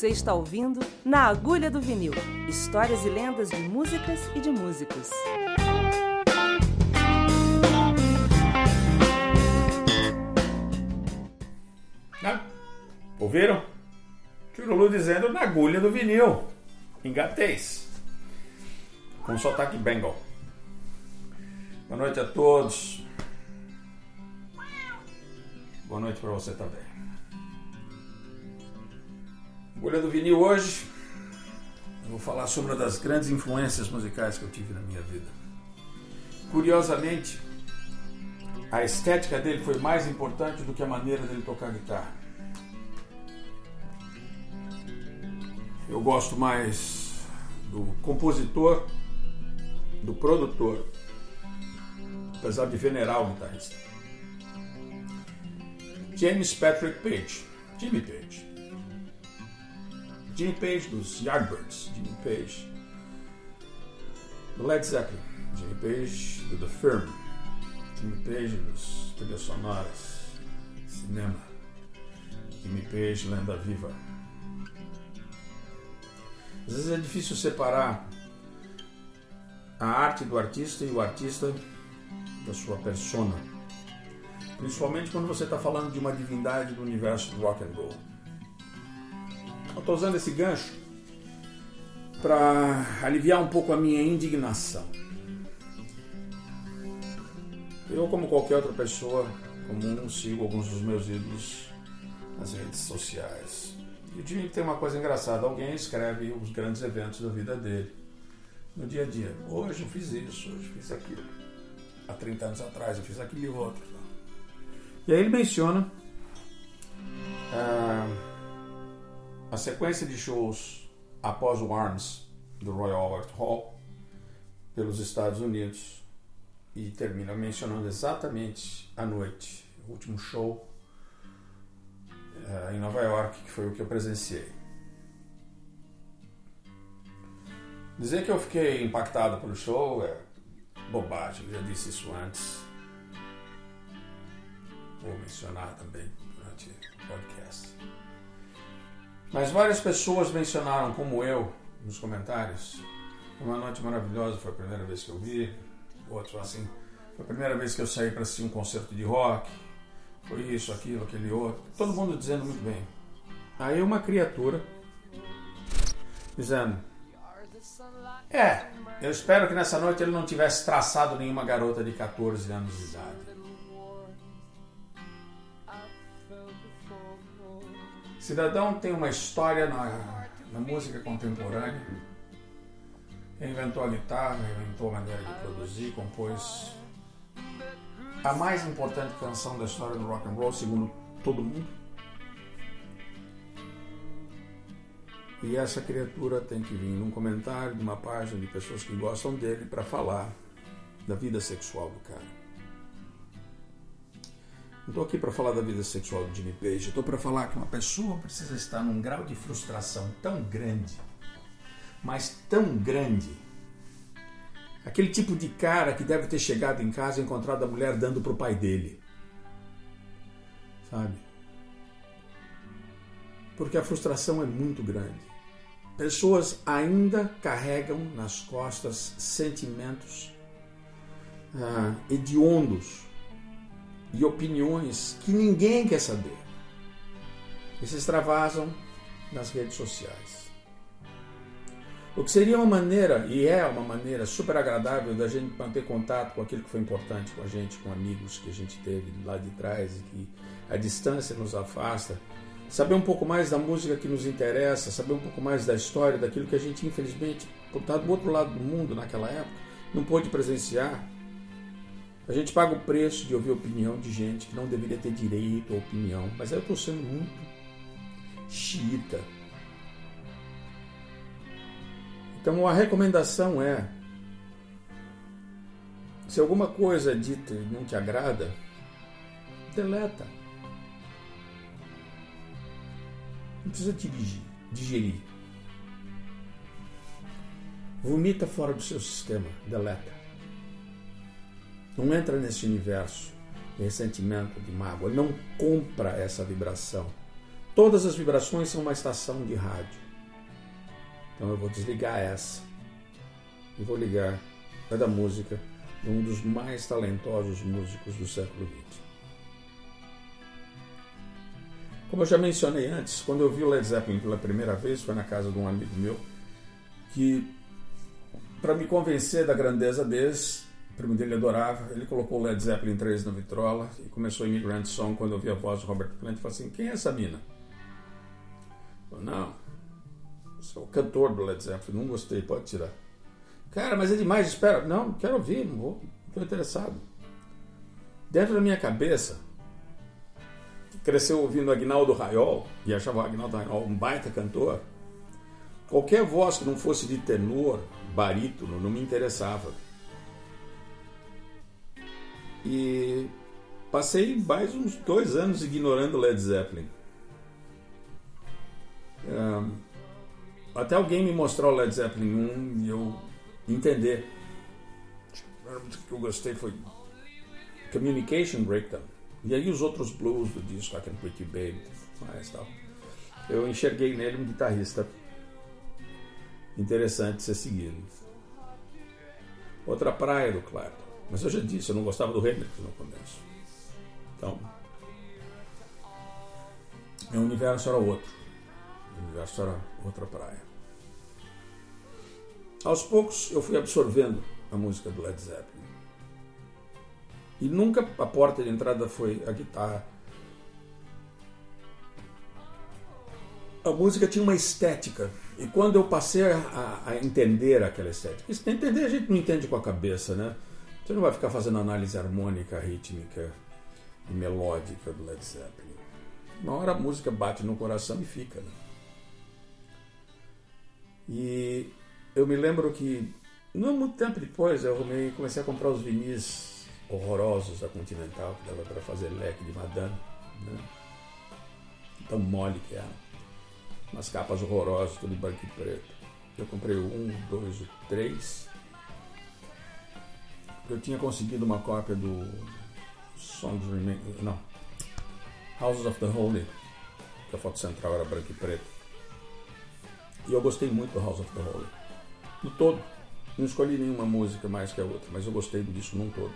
Você está ouvindo Na Agulha do Vinil histórias e lendas de músicas e de músicos. Ah, ouviram? Churulu dizendo na agulha do vinil, engatez, com sotaque bengal. Boa noite a todos. Boa noite para você também. Agulha do vinil hoje, eu vou falar sobre uma das grandes influências musicais que eu tive na minha vida. Curiosamente, a estética dele foi mais importante do que a maneira dele tocar guitarra. Eu gosto mais do compositor, do produtor, apesar de venerar o guitarrista. James Patrick Page, Jimmy Page. Jimmy Page dos Yardbirds, Jimmy Page do Led Zeppelin, Jimmy Page do The Firm, Jimmy Page dos trilhas sonoras, cinema, Jimmy Page, lenda viva. Às vezes é difícil separar a arte do artista e o artista da sua persona. Principalmente quando você está falando de uma divindade do universo do rock and roll. Eu estou usando esse gancho para aliviar um pouco a minha indignação. Eu, como qualquer outra pessoa comum, sigo alguns dos meus ídolos nas redes sociais. E o Jimmy tem uma coisa engraçada: alguém escreve os grandes eventos da vida dele no dia a dia. Hoje eu fiz isso, hoje eu fiz aquilo. Há 30 anos atrás eu fiz aquilo e outro. E aí ele menciona ah, a sequência de shows após o Arms do Royal Albert Hall pelos Estados Unidos e termina mencionando exatamente a noite, o último show uh, em Nova York, que foi o que eu presenciei. Dizer que eu fiquei impactado pelo show é bobagem, eu já disse isso antes. Vou mencionar também durante o podcast. Mas várias pessoas mencionaram, como eu, nos comentários. Uma noite maravilhosa, foi a primeira vez que eu vi outros assim. Foi a primeira vez que eu saí para assistir um concerto de rock. Foi isso, aquilo, aquele outro. Todo mundo dizendo muito bem. Aí uma criatura dizendo: É, eu espero que nessa noite ele não tivesse traçado nenhuma garota de 14 anos de idade. Cidadão tem uma história na, na música contemporânea inventou a guitarra, inventou a maneira de produzir, compôs a mais importante canção da história do rock and roll, segundo todo mundo. E essa criatura tem que vir num comentário de uma página de pessoas que gostam dele para falar da vida sexual do cara. Não estou aqui para falar da vida sexual do Jimmy Page, estou para falar que uma pessoa precisa estar num grau de frustração tão grande mas tão grande. Aquele tipo de cara que deve ter chegado em casa e encontrado a mulher dando para o pai dele. Sabe? Porque a frustração é muito grande. Pessoas ainda carregam nas costas sentimentos ah, hediondos e opiniões que ninguém quer saber. E se extravasam nas redes sociais. O que seria uma maneira, e é uma maneira super agradável da gente manter contato com aquilo que foi importante com a gente, com amigos que a gente teve lá de trás e que a distância nos afasta. Saber um pouco mais da música que nos interessa, saber um pouco mais da história, daquilo que a gente, infelizmente, por estar do outro lado do mundo naquela época, não pôde presenciar. A gente paga o preço de ouvir opinião de gente que não deveria ter direito à opinião. Mas aí eu estou sendo muito xiita então a recomendação é: se alguma coisa é dita não te agrada, deleta. Não precisa dirigir, digerir. Vomita fora do seu sistema, deleta. Não entra nesse universo de ressentimento, de mágoa. Não compra essa vibração. Todas as vibrações são uma estação de rádio. Então eu vou desligar essa e vou ligar a da música de um dos mais talentosos músicos do século XX. Como eu já mencionei antes, quando eu vi o Led Zeppelin pela primeira vez, foi na casa de um amigo meu que, para me convencer da grandeza deles, primo dele adorava, ele colocou o Led Zeppelin 3 na vitrola e começou Immigrant Song quando eu vi a voz do Robert Plant falou assim, quem é essa mina? Eu, não, sou o cantor do Led Zeppelin, não gostei, pode tirar. Cara, mas é demais, espera. Não, quero ouvir, não vou, estou interessado. Dentro da minha cabeça, cresceu ouvindo Agnaldo Raiol e achava Agnaldo Raiol um baita cantor, qualquer voz que não fosse de tenor, barítono, não me interessava. E passei mais uns dois anos ignorando Led Zeppelin. Um, até alguém me mostrou o Led Zeppelin 1 e eu entender. Música que eu gostei foi Communication Breakdown. E aí os outros blues do disco, Can Pretty Baby, mais tal. Eu enxerguei nele um guitarrista interessante ser seguido. Outra praia do Clapton. Mas eu já disse, eu não gostava do Hendrix no começo. Então, meu universo era outro. O universo era outra praia. Aos poucos eu fui absorvendo a música do Led Zeppelin. E nunca a porta de entrada foi a guitarra. A música tinha uma estética. E quando eu passei a, a entender aquela estética, entender a gente não entende com a cabeça, né? Você não vai ficar fazendo análise harmônica, rítmica e melódica do Led Zeppelin. Uma hora a música bate no coração e fica. Né? E eu me lembro que, não muito tempo depois, eu comecei a comprar os vinis horrorosos da Continental, que dava para fazer leque de madame. Né? Tão mole que era. Umas capas horrorosas, tudo em branco e preto. Eu comprei o 1, 2, o 3. Eu tinha conseguido uma cópia do Songs Remain. Não. Houses of the Holy, que a foto central era branco e preto. E eu gostei muito do House of the Holy no todo. Não escolhi nenhuma música mais que a outra, mas eu gostei do disco num todo.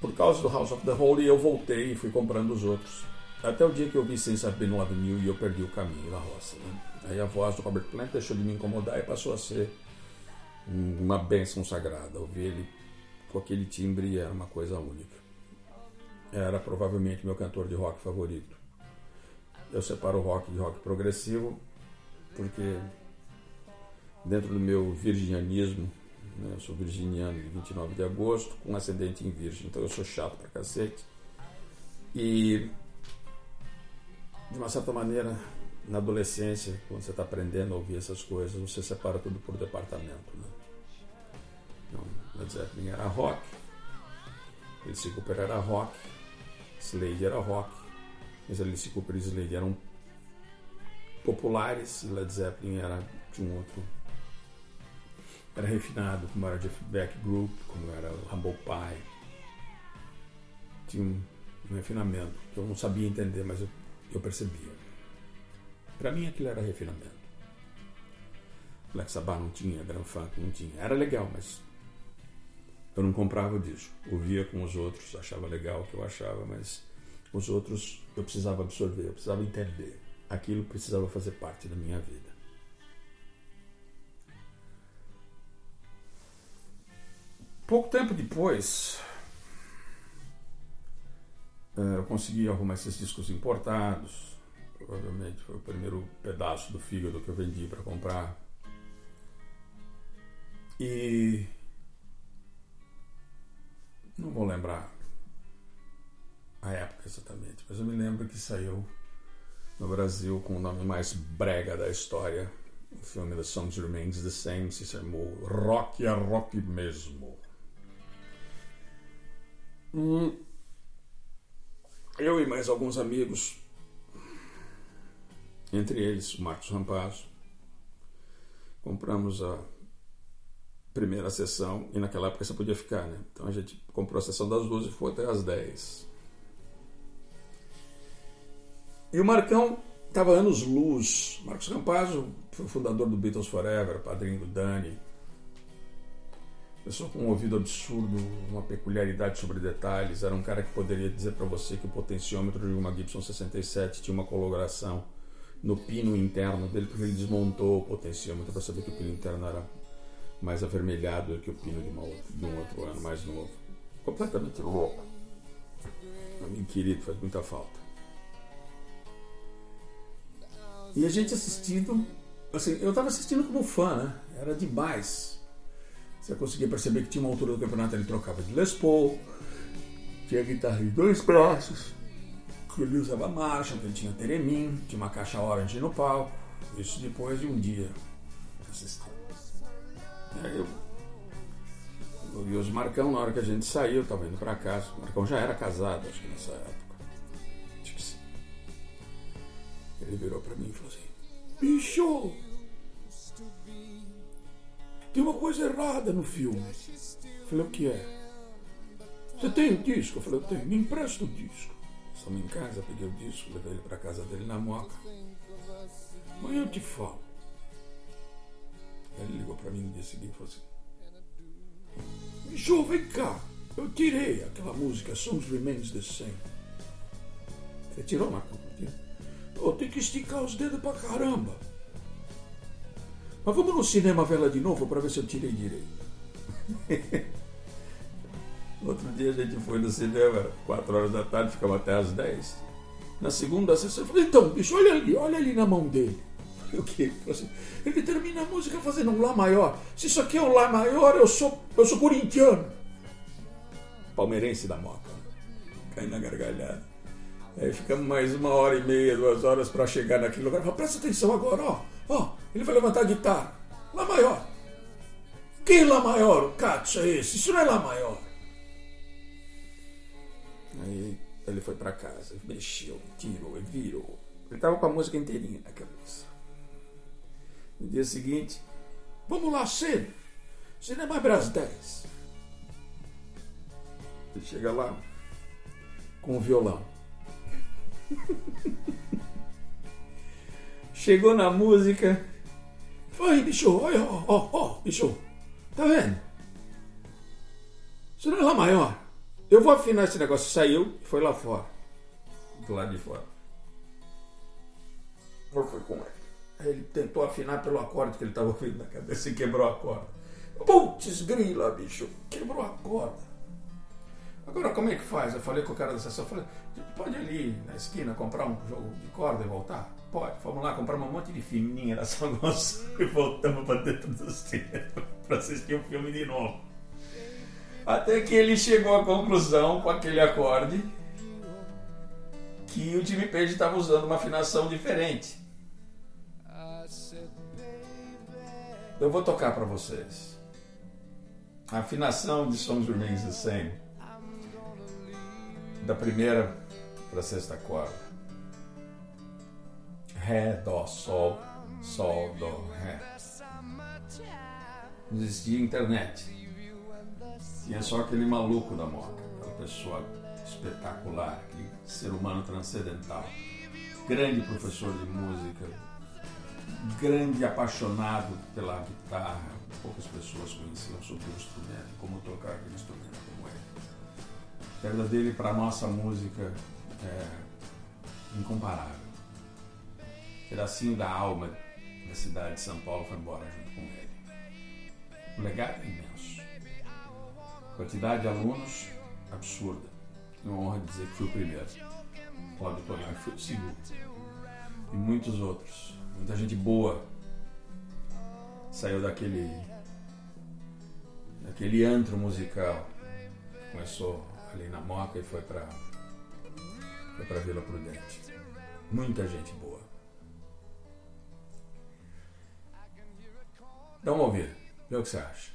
Por causa do House of the Holy, eu voltei e fui comprando os outros. Até o dia que eu vi Sense Have Been Avenue e eu perdi o caminho na roça. Né? Aí a voz do Robert Plant deixou de me incomodar e passou a ser uma bênção sagrada. Ouvir ele com aquele timbre era uma coisa única. Era provavelmente meu cantor de rock favorito. Eu separo rock de rock progressivo porque dentro do meu virginianismo, né, eu sou virginiano de 29 de agosto, com ascendente em virgem, então eu sou chato pra cacete. E, de uma certa maneira, na adolescência, quando você está aprendendo a ouvir essas coisas, você separa tudo por departamento. Né? Led Zeppelin era rock, Alice Cooper era rock, Slade era rock, mas Alice Cooper e Slade eram populares Led Zeppelin era de um outro era refinado, como era o Jeff Beck Group, como era o Humble Pie. Tinha um, um refinamento que eu não sabia entender, mas eu, eu percebia. Para mim aquilo era refinamento. Black Sabbath não tinha, Grand Funk não tinha. Era legal, mas eu não comprava o disco. Ouvia com os outros, achava legal o que eu achava, mas os outros eu precisava absorver, eu precisava entender. Aquilo precisava fazer parte da minha vida. Pouco tempo depois, eh, eu consegui arrumar esses discos importados. Provavelmente foi o primeiro pedaço do fígado que eu vendi para comprar. E não vou lembrar a época exatamente, mas eu me lembro que saiu no Brasil com o nome mais brega da história. O filme The Songs Remains the Same se chamou Rock é Rock mesmo. E eu e mais alguns amigos, entre eles o Marcos Rampazzo, compramos a primeira sessão e naquela época você podia ficar, né? Então a gente comprou a sessão das duas e foi até as 10. E o Marcão Estava anos luz. Marcos Rampazzo foi fundador do Beatles Forever, padrinho do Dani. Pessoa com um ouvido absurdo, uma peculiaridade sobre detalhes. Era um cara que poderia dizer para você que o potenciômetro de uma Gibson 67 tinha uma coloração no pino interno dele, porque ele desmontou o potenciômetro para saber que o pino interno era mais avermelhado do que o pino de, uma, de um outro ano mais novo. Completamente louco. Amigo querido, faz muita falta. E a gente assistindo, assim, eu estava assistindo como fã, né? Era demais. Você conseguia perceber que tinha uma altura do campeonato, ele trocava de Les Paul, tinha guitarra de dois braços, que ele usava marcha, que ele tinha Teremin, tinha uma caixa orange no palco. Isso depois de um dia assistindo. Aí eu, eu os Marcão na hora que a gente saiu, estava indo para casa. O Marcão já era casado, acho que nessa época. Acho que sim. Ele virou para mim e falou assim: Bicho! Tem uma coisa errada no filme. Eu falei: O que é? Você tem o disco? Eu falei: Eu tenho. Me empresta o disco. Estamos em casa, peguei o disco, levei ele para casa dele na moca. Amanhã eu te falo. Ele ligou para mim no dia seguinte e falou assim: vem cá. Eu tirei aquela música Songs Remains the Same. Você tirou, Marco? Eu tenho que esticar os dedos pra caramba. Mas vamos no cinema vela de novo para ver se eu tirei direito. Outro dia a gente foi no cinema, 4 horas da tarde, ficamos até às 10. Na segunda sessão, eu falei, então, bicho, olha ali, olha ali na mão dele. O que? Assim, ele termina a música fazendo um Lá maior. Se isso aqui é um Lá maior, eu sou, eu sou corintiano. Palmeirense da moto. Cai na gargalhada. Aí ficamos mais uma hora e meia, duas horas para chegar naquele lugar. Fala, presta atenção agora, ó. Ó, ele vai levantar a guitarra. Lá maior. Que Lá maior? O Katsu é esse? Isso não é Lá maior. Aí ele foi para casa, mexeu, tirou virou. Ele tava com a música inteirinha na cabeça. No dia seguinte, vamos lá cedo. Cinema abre às 10. Ele chega lá com o violão. Chegou na música. Vai, bicho, olha, ó, ó, ó, bicho. Tá vendo? Isso não é lá maior. Eu vou afinar esse negócio. Saiu e foi lá fora. Do lado de fora. Eu fui com ele. Ele tentou afinar pelo acorde que ele estava ouvindo na cabeça e quebrou a corda. Putz, grila, bicho, quebrou a corda. Agora como é que faz? Eu falei com o cara da sessão, falei, pode ali na esquina comprar um jogo de corda e voltar? Pode, vamos lá, comprar um monte de fininha da São Gonçalo e voltamos para dentro do cinema para assistir o filme de novo. Até que ele chegou à conclusão com aquele acorde que o Jimmy Page estava usando uma afinação diferente. Eu vou tocar para vocês. A afinação de Songs Remains the Same. Da primeira para a sexta corda. Ré, Dó, Sol, Sol, Dó, Ré. Não existia internet. Tinha só aquele maluco da moca, aquela pessoa espetacular, aquele ser humano transcendental. Grande professor de música, grande apaixonado pela guitarra. Poucas pessoas conheciam sobre o instrumento, como tocar aquele instrumento como ele. A perda dele para a nossa música é incomparável. Um pedacinho da alma da cidade de São Paulo foi embora junto com ele. O legado é imenso. Quantidade de alunos absurda. Tenho honra de dizer que fui o primeiro. Cláudio Tonhão foi o segundo. E muitos outros muita gente boa saiu daquele daquele antro musical. Começou ali na Moca e foi para foi para Vila Prudente. Muita gente boa. Dá uma ouvida vê o que você acha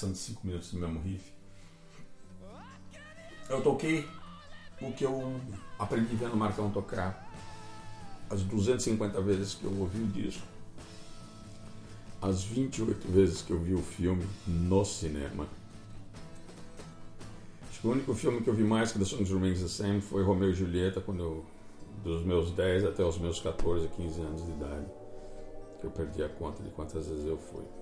repetição de 5 minutos do mesmo riff. Eu toquei o que eu aprendi vendo o Marcão tocar as 250 vezes que eu ouvi o disco, as 28 vezes que eu vi o filme no cinema. Acho que o único filme que eu vi mais que The Songs Remains the Same foi Romeu e Julieta, quando eu, dos meus 10 até os meus 14, 15 anos de idade que eu perdi a conta de quantas vezes eu fui.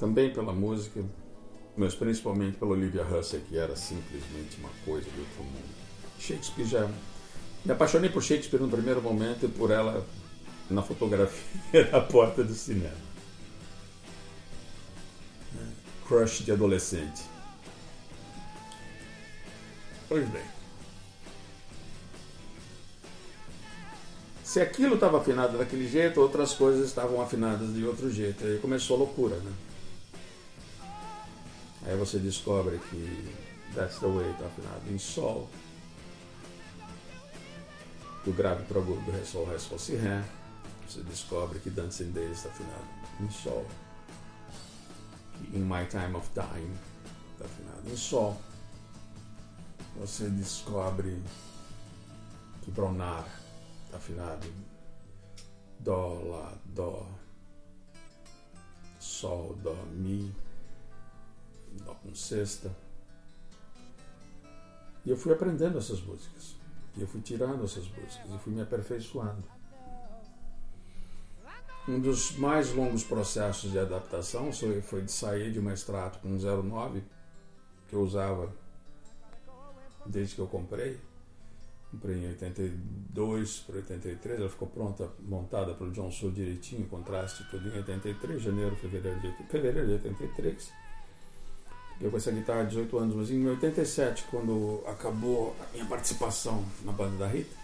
Também pela música, mas principalmente pela Olivia Hussey, que era simplesmente uma coisa do outro mundo. Shakespeare já. Me apaixonei por Shakespeare no primeiro momento e por ela na fotografia da porta do cinema. Crush de adolescente. Pois bem. Se aquilo estava afinado daquele jeito, outras coisas estavam afinadas de outro jeito. Aí começou a loucura, né? Aí você descobre que That's the Way está afinado em Sol. Grave para o agudo, do Ré, Sol, Ré, Sol, Si, Ré. Você descobre que Dancing Days está afinado em Sol. Que In My Time of Dying está afinado em Sol. Você descobre que Bronar Tá afinado Dó, Lá, Dó, Sol, Dó, Mi, Com sexta. E eu fui aprendendo essas músicas. E eu fui tirando essas músicas e fui me aperfeiçoando. Um dos mais longos processos de adaptação foi de sair de uma extrato com 09 que eu usava desde que eu comprei Comprei em 82 para 83, ela ficou pronta, montada pelo John Sul direitinho, contraste tudo em 83, janeiro, fevereiro de, fevereiro de 83. Eu com essa guitarra há 18 anos, mas em 87, quando acabou a minha participação na banda da Rita,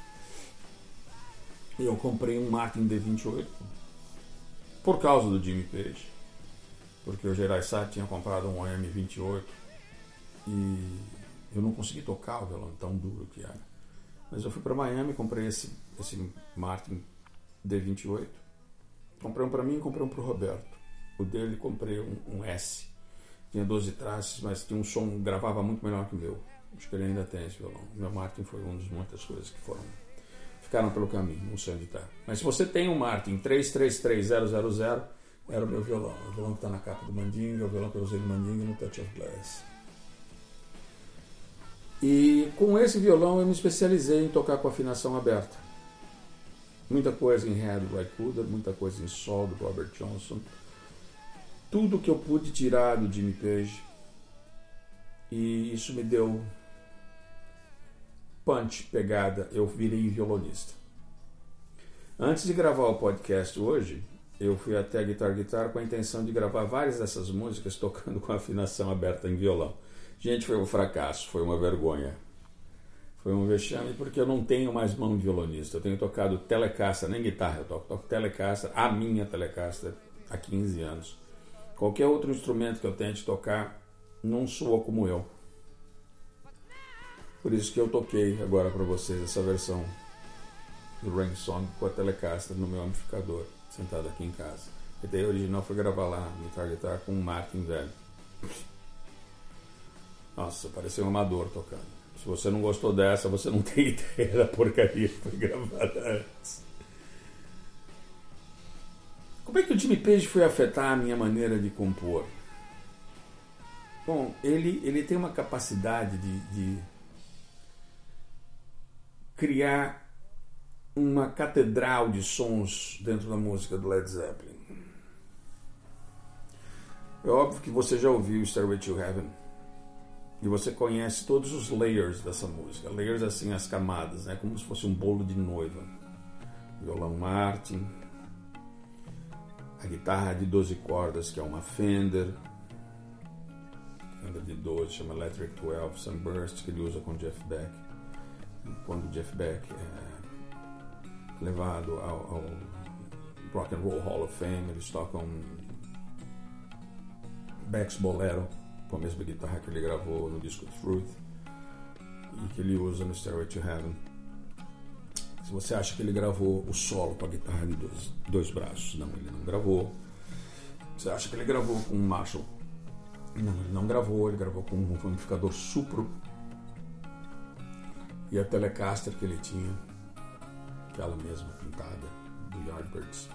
eu comprei um Martin D28 por causa do Jimmy Page, porque o Gerai Sá tinha comprado um OM28 e eu não consegui tocar o violão tão duro que era. Mas eu fui para Miami, comprei esse, esse Martin D28. Comprei um para mim e comprei um para o Roberto. O dele comprei um, um, S. Tinha 12 traços, mas tinha um som, gravava muito melhor que o meu. Acho que ele ainda tem esse violão. O meu Martin foi uma das muitas coisas que foram ficaram pelo caminho, não sei onde está. Mas se você tem um Martin 333000, era o meu violão. O violão que está na capa do Mandinga, o violão que eu usei no Mandinga no Touch of Glass. E com esse violão eu me especializei em tocar com afinação aberta. Muita coisa em Ré do Ray Cooder, muita coisa em Sol do Robert Johnson. Tudo que eu pude tirar do Jimmy Page. E isso me deu punch, pegada. Eu virei violonista. Antes de gravar o podcast hoje, eu fui até a Guitar Guitar com a intenção de gravar várias dessas músicas tocando com afinação aberta em violão. Gente, foi um fracasso, foi uma vergonha. Foi um vexame porque eu não tenho mais mão de violonista. Eu tenho tocado Telecaster, nem guitarra eu toco, toco Telecaster, a minha Telecaster, há 15 anos. Qualquer outro instrumento que eu tente tocar não soa como eu. Por isso que eu toquei agora para vocês essa versão do Rain Song com a Telecaster no meu amplificador, sentado aqui em casa. A ideia original foi gravar lá no Guitar com um Martin velho. Nossa, parecia um amador tocando. Se você não gostou dessa, você não tem ideia da porcaria que foi gravada antes. Como é que o Jimmy Page foi afetar a minha maneira de compor? Bom, ele, ele tem uma capacidade de, de criar uma catedral de sons dentro da música do Led Zeppelin. É óbvio que você já ouviu Stairway to Heaven e você conhece todos os layers dessa música. Layers assim, as camadas, né? como se fosse um bolo de noiva. Violão Martin, a guitarra de 12 cordas, que é uma Fender, Fender de 12, chama Electric 12 Sunburst, que ele usa com Jeff Beck. Quando Jeff Beck é levado ao, ao Rock and Roll Hall of Fame, eles tocam Beck's Bolero com a mesma guitarra que ele gravou no disco Truth e que ele usa no Stairway to Heaven. Se você acha que ele gravou o solo com a guitarra de dois, dois braços, não, ele não gravou. Você acha que ele gravou com um Marshall? Não, ele não gravou, ele gravou com um amplificador Supro e a Telecaster que ele tinha, aquela mesma pintada do Yardbirds.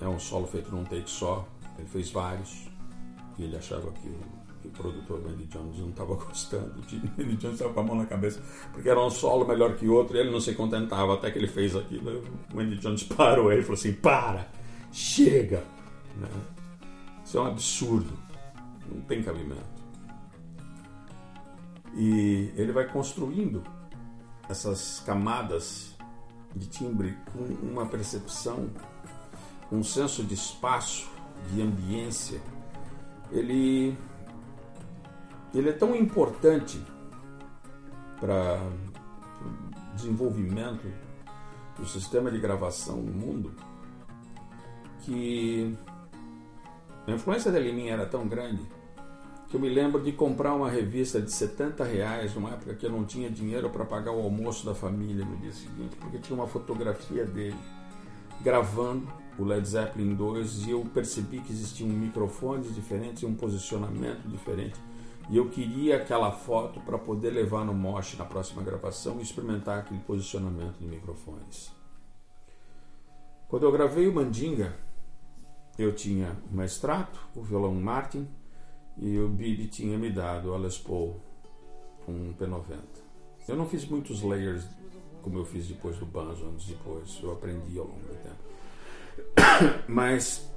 É um solo feito num take só, ele fez vários e ele achava que o, que o produtor Wendy Jones não estava gostando. O Wendy Jones estava com a mão na cabeça porque era um solo melhor que outro e ele não se contentava até que ele fez aquilo. O Wendy Jones parou ele falou assim: para, chega. Né? Isso é um absurdo, não tem cabimento. E ele vai construindo essas camadas de timbre com uma percepção, um senso de espaço, de ambiência ele, ele é tão importante para o desenvolvimento do sistema de gravação no mundo que a influência dele em mim era tão grande que eu me lembro de comprar uma revista de 70 reais numa época que eu não tinha dinheiro para pagar o almoço da família no dia seguinte, porque tinha uma fotografia dele gravando o Led Zeppelin 2 e eu percebi que existiam microfones diferentes e um posicionamento diferente. E eu queria aquela foto para poder levar no Mosh na próxima gravação e experimentar aquele posicionamento de microfones. Quando eu gravei o Mandinga, eu tinha o Maestrato, o violão Martin e o Billy tinha me dado a Les Paul, um P90. Eu não fiz muitos layers como eu fiz depois do Banzo, anos depois, eu aprendi ao longo do tempo. Mas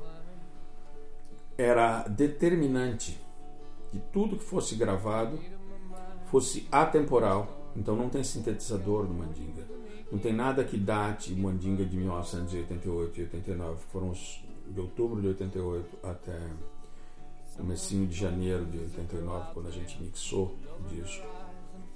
era determinante que tudo que fosse gravado fosse atemporal. Então não tem sintetizador no Mandinga. Não tem nada que date Mandinga de 1988 e 89. Foram os, de outubro de 88 até comecinho de janeiro de 89, quando a gente mixou o disco.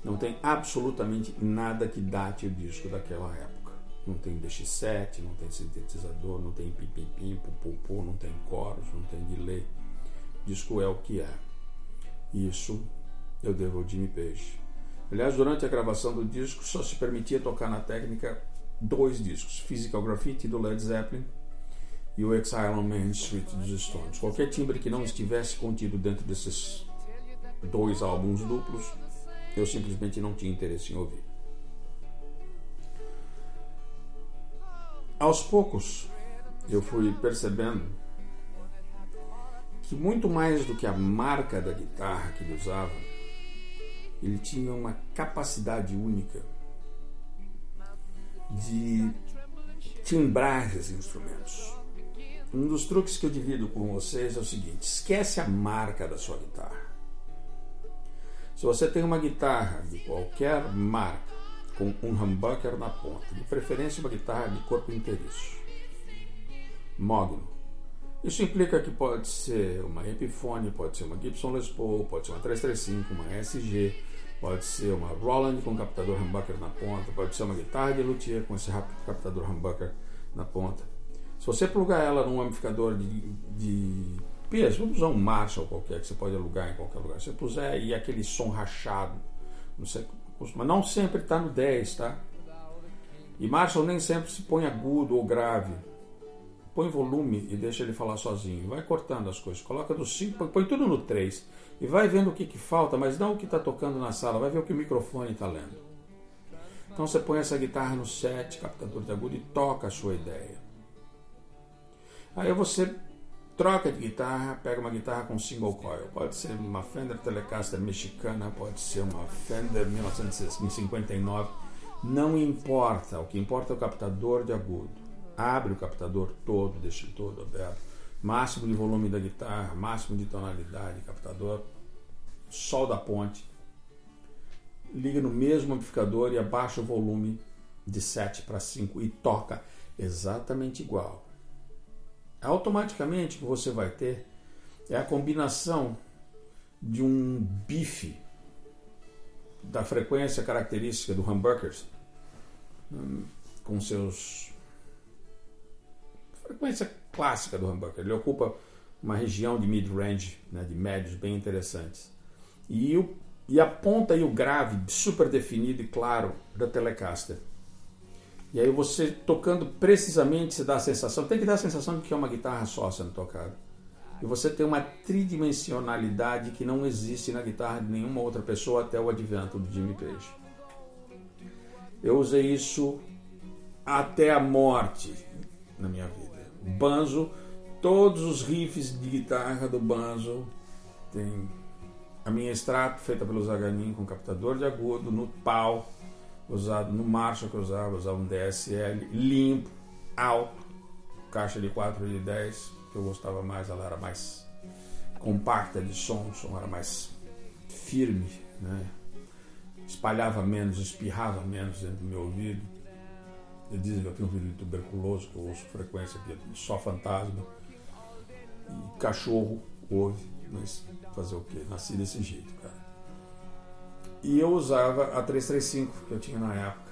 Não tem absolutamente nada que date o disco daquela época não tem DX7, não tem sintetizador, não tem pim-pim-pim, pum-pum-pum, não tem coros, não tem delay. O disco é o que é. Isso eu devo ao Jimmy Page. Aliás, durante a gravação do disco só se permitia tocar na técnica dois discos: Physical Graffiti do Led Zeppelin e o Exile on Main Street dos Stones. Qualquer timbre que não estivesse contido dentro desses dois álbuns duplos, eu simplesmente não tinha interesse em ouvir. aos poucos eu fui percebendo que muito mais do que a marca da guitarra que ele usava, ele tinha uma capacidade única de timbrar esses instrumentos. Um dos truques que eu divido com vocês é o seguinte: esquece a marca da sua guitarra. Se você tem uma guitarra de qualquer marca, com um humbucker na ponta, de preferência uma guitarra de corpo inteiriço, mogno. Isso implica que pode ser uma Epiphone, pode ser uma Gibson Les Paul, pode ser uma 335, uma SG, pode ser uma Roland com captador humbucker na ponta, pode ser uma guitarra de luthier com esse captador humbucker na ponta. Se você plugar ela num amplificador de, de peso, vamos usar um Marshall qualquer que você pode alugar em qualquer lugar. Você puser e aquele som rachado, você costuma, não sempre está no 10, tá? E Marshall nem sempre se põe agudo ou grave. Põe volume e deixa ele falar sozinho. Vai cortando as coisas. Coloca do 5, põe, tudo no 3. E vai vendo o que, que falta, mas não o que está tocando na sala. Vai ver o que o microfone está lendo. Então você põe essa guitarra no 7, captador de agudo, e toca a sua ideia. Aí você troca de guitarra, pega uma guitarra com single coil. Pode ser uma Fender Telecaster mexicana, pode ser uma Fender 1959. Não importa, o que importa é o captador de agudo. Abre o captador todo, deixa ele todo aberto. Máximo de volume da guitarra, máximo de tonalidade, captador, sol da ponte. Liga no mesmo amplificador e abaixa o volume de 7 para 5 e toca exatamente igual automaticamente o que você vai ter é a combinação de um bife da frequência característica do humbuckers hum, com seus frequência clássica do humbucker. Ele ocupa uma região de mid-range, né, de médios bem interessantes. E, o, e a ponta e o grave super definido e claro da Telecaster. E aí você tocando precisamente, você dá a sensação, tem que dar a sensação de que é uma guitarra só sendo tocada. E você tem uma tridimensionalidade que não existe na guitarra de nenhuma outra pessoa até o advento do Jimmy Page. Eu usei isso até a morte na minha vida. Banzo, todos os riffs de guitarra do Banzo tem a minha extrato feita pelo Zaganin com captador de agudo no pau usado no Marshall que eu usava, usava um DSL limpo, alto, caixa de 4 de 10, que eu gostava mais, ela era mais compacta de som, o som era mais firme, né? espalhava menos, espirrava menos dentro do meu ouvido. Eles dizem que eu tenho um ouvido tuberculoso, que eu ouço frequência aqui, só fantasma. E cachorro ouve, mas fazer o quê? Nasci desse jeito, cara. E eu usava a 335 que eu tinha na época,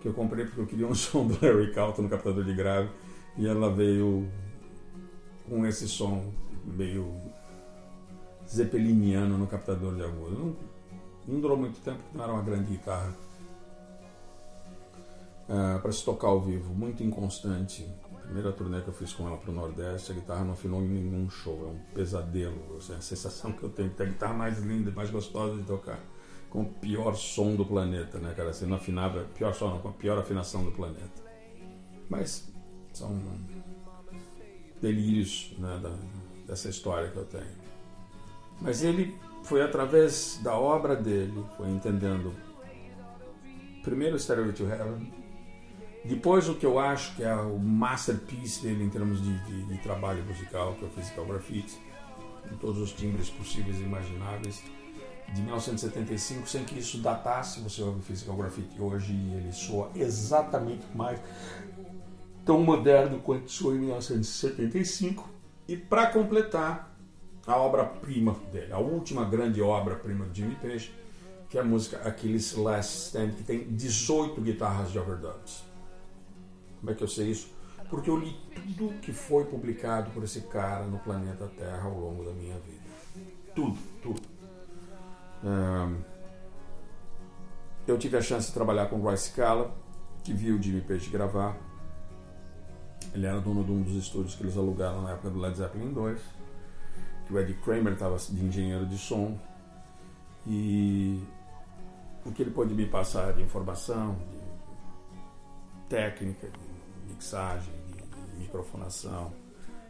que eu comprei porque eu queria um som do Larry Calton no captador de grave, e ela veio com esse som meio zeppeliniano no captador de agudo. Não, não durou muito tempo, porque não era uma grande guitarra. Uh, para se tocar ao vivo, muito inconstante. Primeira turnê que eu fiz com ela para o Nordeste, a guitarra não afinou em nenhum show, é um pesadelo. Assim, a sensação que eu tenho de ter a guitarra mais linda, mais gostosa de tocar com o pior som do planeta, né, cara? Assim, não afinava, pior som, não, com a pior afinação do planeta. Mas são delírios né, da, dessa história que eu tenho. Mas ele foi através da obra dele, foi entendendo primeiro o Stairway to Heaven, depois o que eu acho que é o masterpiece dele em termos de, de, de trabalho musical, que é o Physical Graffiti, com todos os timbres possíveis e imagináveis de 1975, sem que isso datasse. Você ouve o Physical Graffiti hoje e ele soa exatamente mais tão moderno quanto soou em 1975. E para completar, a obra-prima dele, a última grande obra-prima de Jimmy Page, que é a música Achilles Last Stand, que tem 18 guitarras de overdubs. Como é que eu sei isso? Porque eu li tudo que foi publicado por esse cara no planeta Terra ao longo da minha vida. Tudo, tudo eu tive a chance de trabalhar com o Royce Scala, que viu o Jimmy Page gravar. Ele era dono de um dos estúdios que eles alugaram na época do Led Zeppelin 2. Que o Eddie Kramer estava de engenheiro de som. E o que ele pôde me passar de informação, de técnica, de mixagem, de microfonação,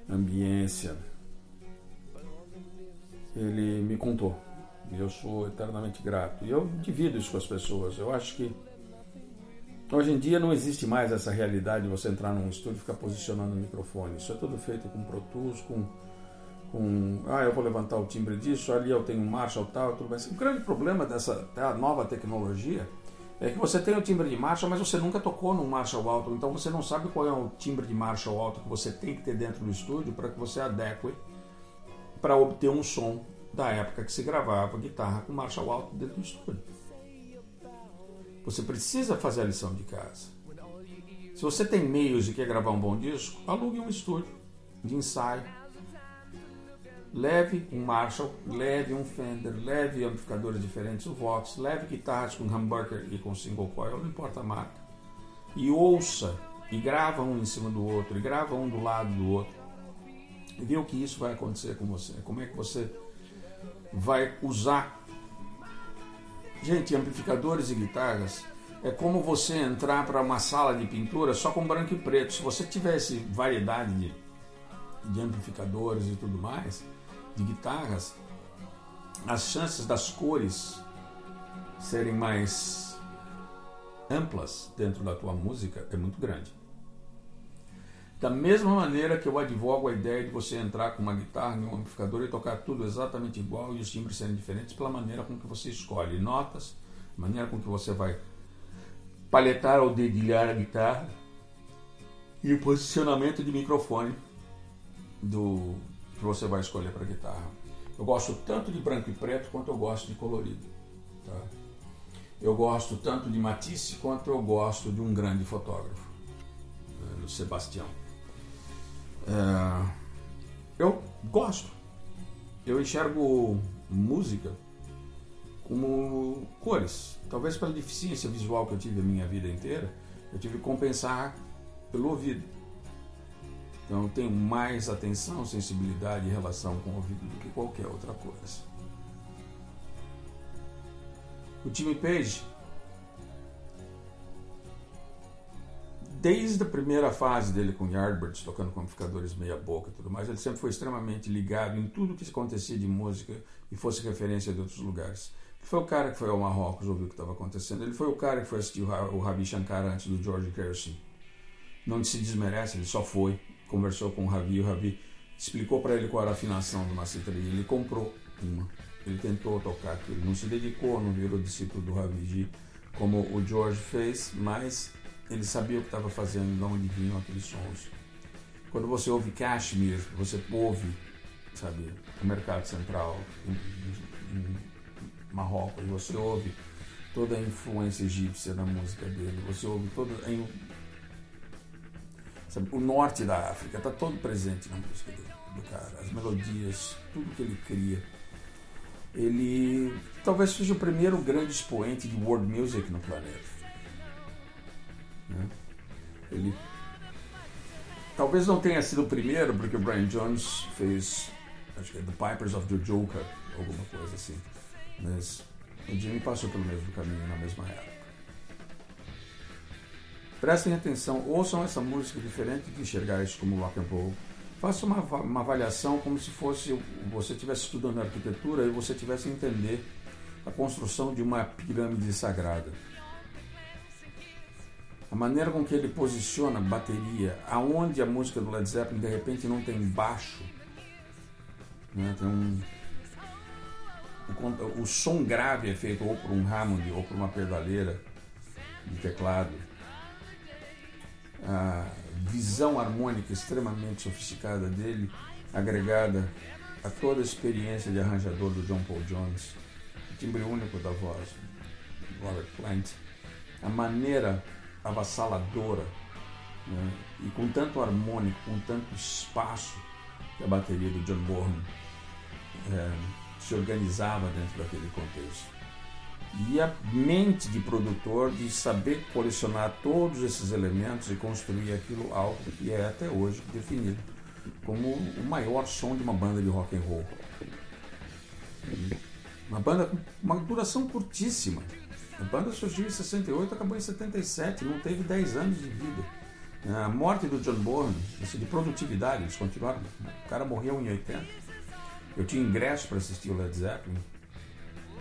ambiência, ele me contou E eu sou eternamente grato. E eu divido isso com as pessoas. Eu acho que hoje em dia não existe mais essa realidade de você entrar num estúdio e ficar posicionando o microfone. Isso é tudo feito com Pro Tools, com, com ah, eu vou levantar o timbre disso, ali eu tenho um Marshall tal, tudo bem. O grande problema dessa nova tecnologia é que você tem o timbre de Marshall, mas você nunca tocou num Marshall alto, então você não sabe qual é o timbre de Marshall alto que você tem que ter dentro do estúdio para que você adeque para obter um som da época que se gravava guitarra com Marshall alto dentro do estúdio. Você precisa fazer a lição de casa. Se você tem meios e quer gravar um bom disco, alugue um estúdio de ensaio. Leve um Marshall, leve um Fender, leve amplificadores diferentes, o Vox, leve guitarras com humbucker e com single coil, não importa a marca. E ouça, e grava um em cima do outro, e grava um do lado do outro. E vê o que isso vai acontecer com você. Como é que você vai usar. Gente, amplificadores e guitarras é como você entrar para uma sala de pintura só com branco e preto. Se você tivesse variedade de, de amplificadores e tudo mais, de guitarras, as chances das cores serem mais amplas dentro da tua música é muito grande. Da mesma maneira que eu advogo a ideia de você entrar com uma guitarra e um amplificador e tocar tudo exatamente igual e os timbres serem diferentes pela maneira com que você escolhe notas, maneira com que você vai palhetar ou dedilhar a guitarra e o posicionamento de microfone do que você vai escolher para guitarra. Eu gosto tanto de branco e preto quanto eu gosto de colorido. Tá? Eu gosto tanto de Matisse quanto eu gosto de um grande fotógrafo, né, o Sebastião. É, eu gosto. Eu enxergo música como cores. Talvez pela deficiência visual que eu tive a minha vida inteira, eu tive que compensar pelo ouvido. Então eu tenho mais atenção, sensibilidade e relação com o ouvido do que qualquer outra coisa. O time Page desde a primeira fase dele com Yardbirds, tocando com amplificadores meia boca e tudo mais, ele sempre foi extremamente ligado em tudo que acontecia de música e fosse referência de outros lugares. Ele foi o cara que foi ao Marrocos ouvir o que estava acontecendo. Ele foi o cara que foi assistir o Ravi Shankar antes do George Harrison. Não se desmerece, ele só foi, conversou com o Ravi, o Ravi explicou para ele qual era a afinação de uma cítara e ele comprou uma. Ele tentou tocar aquilo, não se dedicou, não virou discípulo do Ravi como o George fez, mas ele sabia o que estava fazendo, de onde vinham aqueles sons. Quando você ouve Kashmir, você ouve, sabe, o mercado central em, em Marrocos, você ouve toda a influência egípcia na música dele, você ouve todo em, sabe, o norte da África está todo presente na música dele, do cara, as melodias, tudo que ele cria. Ele talvez seja o primeiro grande expoente de world music no planeta. Né? Ele talvez não tenha sido o primeiro, porque o Brian Jones fez, acho que é The Pipers of the Joker, alguma coisa assim. Mas o Jimmy passou pelo mesmo caminho na mesma época. Prestem atenção, ouçam essa música diferente de enxergar isso como rock and roll. Faça uma, uma avaliação como se fosse você estivesse estudando arquitetura e você tivesse a entender a construção de uma pirâmide sagrada a maneira com que ele posiciona a bateria, aonde a música do Led Zeppelin de repente não tem baixo, né? tem um, o, o, som grave é feito ou por um Hammond ou por uma pedaleira de teclado. A visão harmônica extremamente sofisticada dele, agregada a toda a experiência de arranjador do John Paul Jones, o timbre único da voz, Robert Plant, a maneira avassaladora né? e com tanto harmônico, com tanto espaço que a bateria do John Bonham é, se organizava dentro daquele contexto. E a mente de produtor de saber colecionar todos esses elementos e construir aquilo algo que é até hoje definido como o maior som de uma banda de rock and roll. Uma banda com uma duração curtíssima, a banda surgiu em 68 acabou em 77, não teve 10 anos de vida. A morte do John Bonham, de produtividade, eles continuaram. O cara morreu em 80. Eu tinha ingresso para assistir o Led Zeppelin.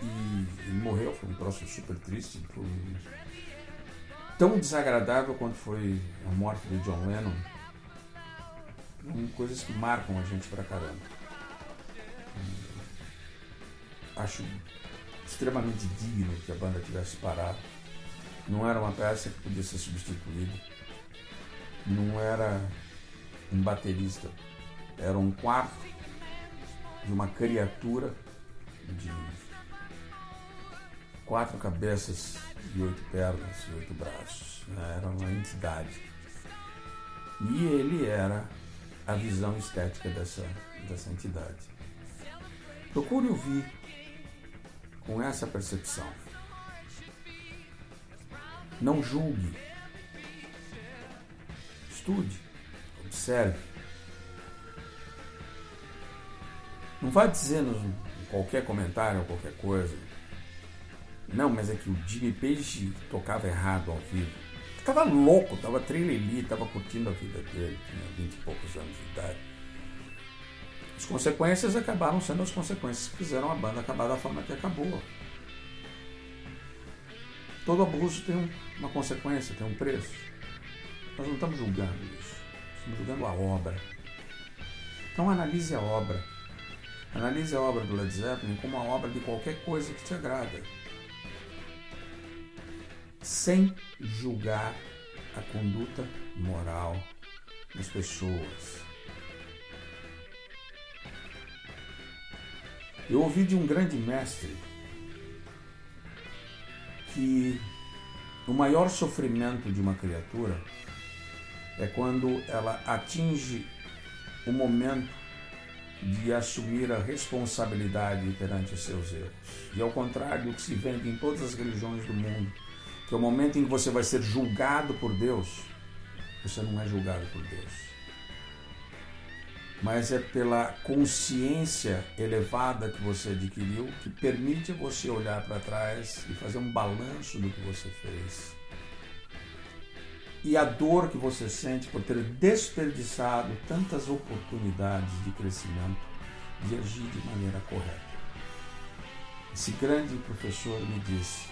E morreu, foi um troço super triste. Foi tão desagradável quanto foi a morte do John Lennon. Coisas que marcam a gente pra caramba. Acho extremamente digno que a banda tivesse parado. Não era uma peça que podia ser substituída. Não era um baterista. Era um quarto de uma criatura de quatro cabeças e oito pernas e oito braços. Né? Era uma entidade. E ele era a visão estética dessa, dessa entidade. Procure ouvir com essa percepção. Não julgue. Estude. Observe. Não vá dizendo qualquer comentário ou qualquer coisa. Não, mas é que o Jimmy Page tocava errado ao vivo. Tava louco, tava trilili, tava curtindo a vida dele, tinha vinte e poucos anos de idade. As consequências acabaram sendo as consequências que fizeram a banda acabar da forma que acabou. Todo abuso tem uma consequência, tem um preço. Nós não estamos julgando isso, estamos julgando a obra. Então analise a obra. Analise a obra do Led Zeppelin como a obra de qualquer coisa que te agrada, sem julgar a conduta moral das pessoas. Eu ouvi de um grande mestre que o maior sofrimento de uma criatura é quando ela atinge o momento de assumir a responsabilidade perante os seus erros. E ao contrário do que se vende em todas as religiões do mundo, que é o momento em que você vai ser julgado por Deus, você não é julgado por Deus. Mas é pela consciência elevada que você adquiriu que permite você olhar para trás e fazer um balanço do que você fez e a dor que você sente por ter desperdiçado tantas oportunidades de crescimento, de agir de maneira correta. Esse grande professor me disse: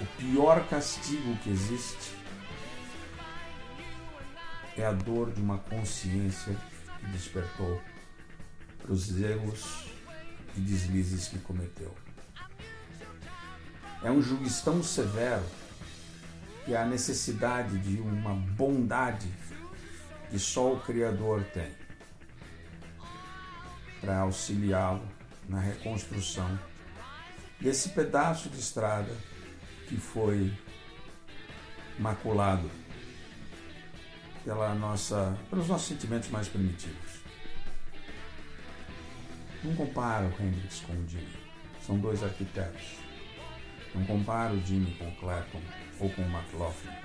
o pior castigo que existe é a dor de uma consciência que despertou para os erros e deslizes que cometeu. É um juiz tão severo que a necessidade de uma bondade que só o Criador tem para auxiliá-lo na reconstrução desse pedaço de estrada que foi maculado pela nossa, pelos nossos sentimentos mais primitivos. Não compara o Hendrix com o Jimmy. São dois arquitetos. Não compara o Jimmy com o Clapton ou com o McLaughlin.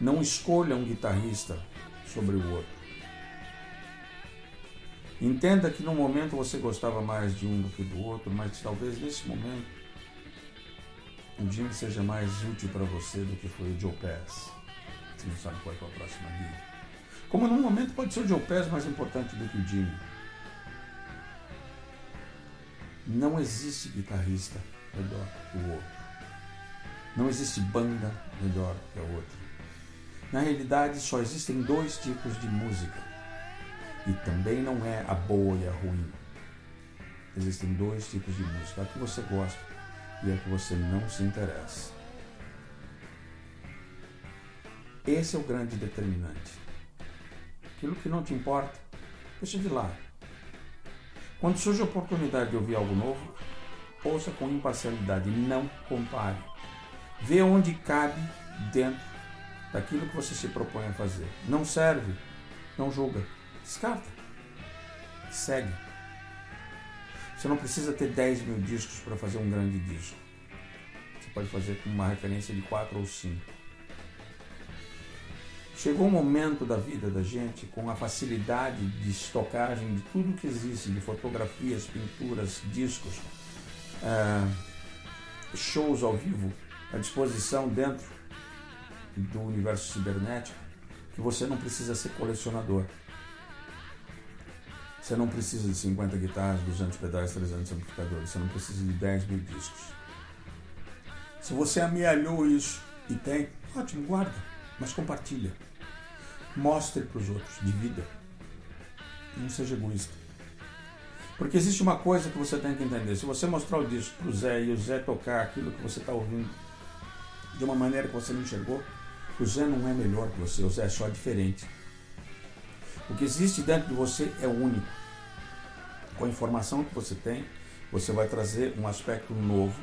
Não escolha um guitarrista sobre o outro. Entenda que no momento você gostava mais de um do que do outro, mas talvez nesse momento o Jimmy seja mais útil para você do que foi o Joe Pass. Você não sabe qual é a próxima vida. Como num momento pode ser o Joe Pass mais importante do que o Jimmy. Não existe guitarrista melhor que o outro. Não existe banda melhor que a outra. Na realidade, só existem dois tipos de música. E também não é a boa e a ruim. Existem dois tipos de música: a que você gosta e a que você não se interessa. Esse é o grande determinante. Aquilo que não te importa, deixa de lado. Quando surge a oportunidade de ouvir algo novo, ouça com imparcialidade, não compare. Vê onde cabe dentro daquilo que você se propõe a fazer. Não serve, não julga, descarta, segue. Você não precisa ter 10 mil discos para fazer um grande disco. Você pode fazer com uma referência de 4 ou 5. Chegou um momento da vida da gente com a facilidade de estocagem de tudo que existe, de fotografias, pinturas, discos, uh, shows ao vivo à disposição dentro do universo cibernético, que você não precisa ser colecionador. Você não precisa de 50 guitarras, 200 pedais, 300 amplificadores. Você não precisa de 10 mil discos. Se você amealhou isso e tem, ótimo, guarda, mas compartilha. Mostre para os outros, divida. Não seja egoísta. Porque existe uma coisa que você tem que entender. Se você mostrar o disco para o Zé e o Zé tocar aquilo que você está ouvindo de uma maneira que você não enxergou, o Zé não é melhor que você, o Zé é só diferente. O que existe dentro de você é único. Com a informação que você tem, você vai trazer um aspecto novo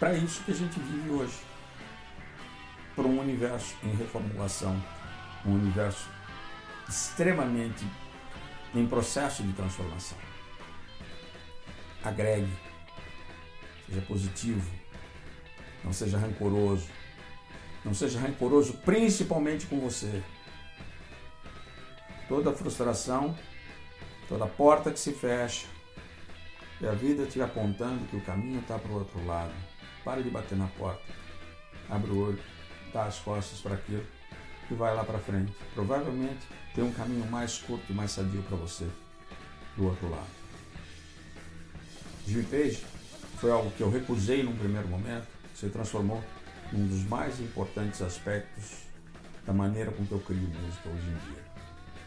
para isso que a gente vive hoje. Para um universo em reformulação, um universo extremamente em processo de transformação. Agregue, seja positivo, não seja rancoroso, não seja rancoroso principalmente com você. Toda frustração, toda porta que se fecha, e a vida te apontando que o caminho está para o outro lado. Pare de bater na porta. Abre o olho, dá as costas para aquilo e vai lá para frente. Provavelmente tem um caminho mais curto e mais sadio para você do outro lado. Jimmy Page foi algo que eu recusei num primeiro momento, se transformou num dos mais importantes aspectos da maneira com que eu crio música hoje em dia.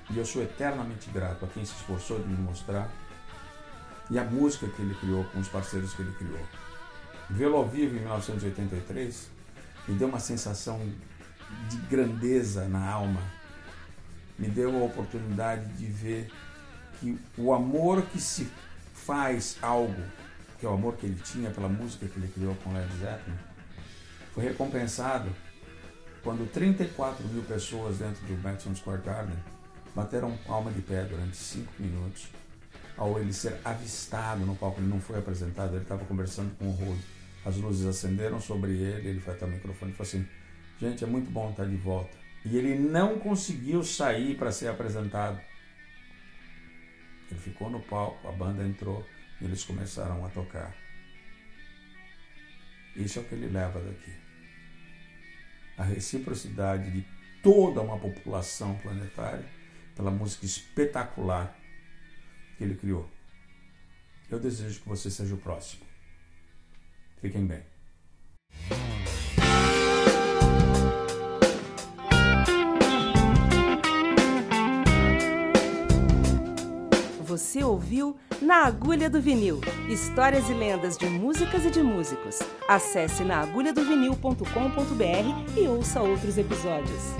E eu sou eternamente grato a quem se esforçou de me mostrar e a música que ele criou com os parceiros que ele criou. Vê-lo ao vivo em 1983 me deu uma sensação de grandeza na alma, me deu a oportunidade de ver que o amor que se faz algo, que é o amor que ele tinha pela música que ele criou com Led Zeppelin, foi recompensado quando 34 mil pessoas dentro do Madison Square Garden bateram palma de pé durante cinco minutos ao ele ser avistado no palco. Ele não foi apresentado, ele estava conversando com o Rode. As luzes acenderam sobre ele, ele foi até o microfone e falou assim: Gente, é muito bom estar de volta. E ele não conseguiu sair para ser apresentado. Ele ficou no palco, a banda entrou e eles começaram a tocar. Isso é o que ele leva daqui. A reciprocidade de toda uma população planetária pela música espetacular que ele criou. Eu desejo que você seja o próximo. Fiquem bem. Você ouviu Na Agulha do Vinil Histórias e lendas de músicas e de músicos. Acesse naagulhadovinil.com.br e ouça outros episódios.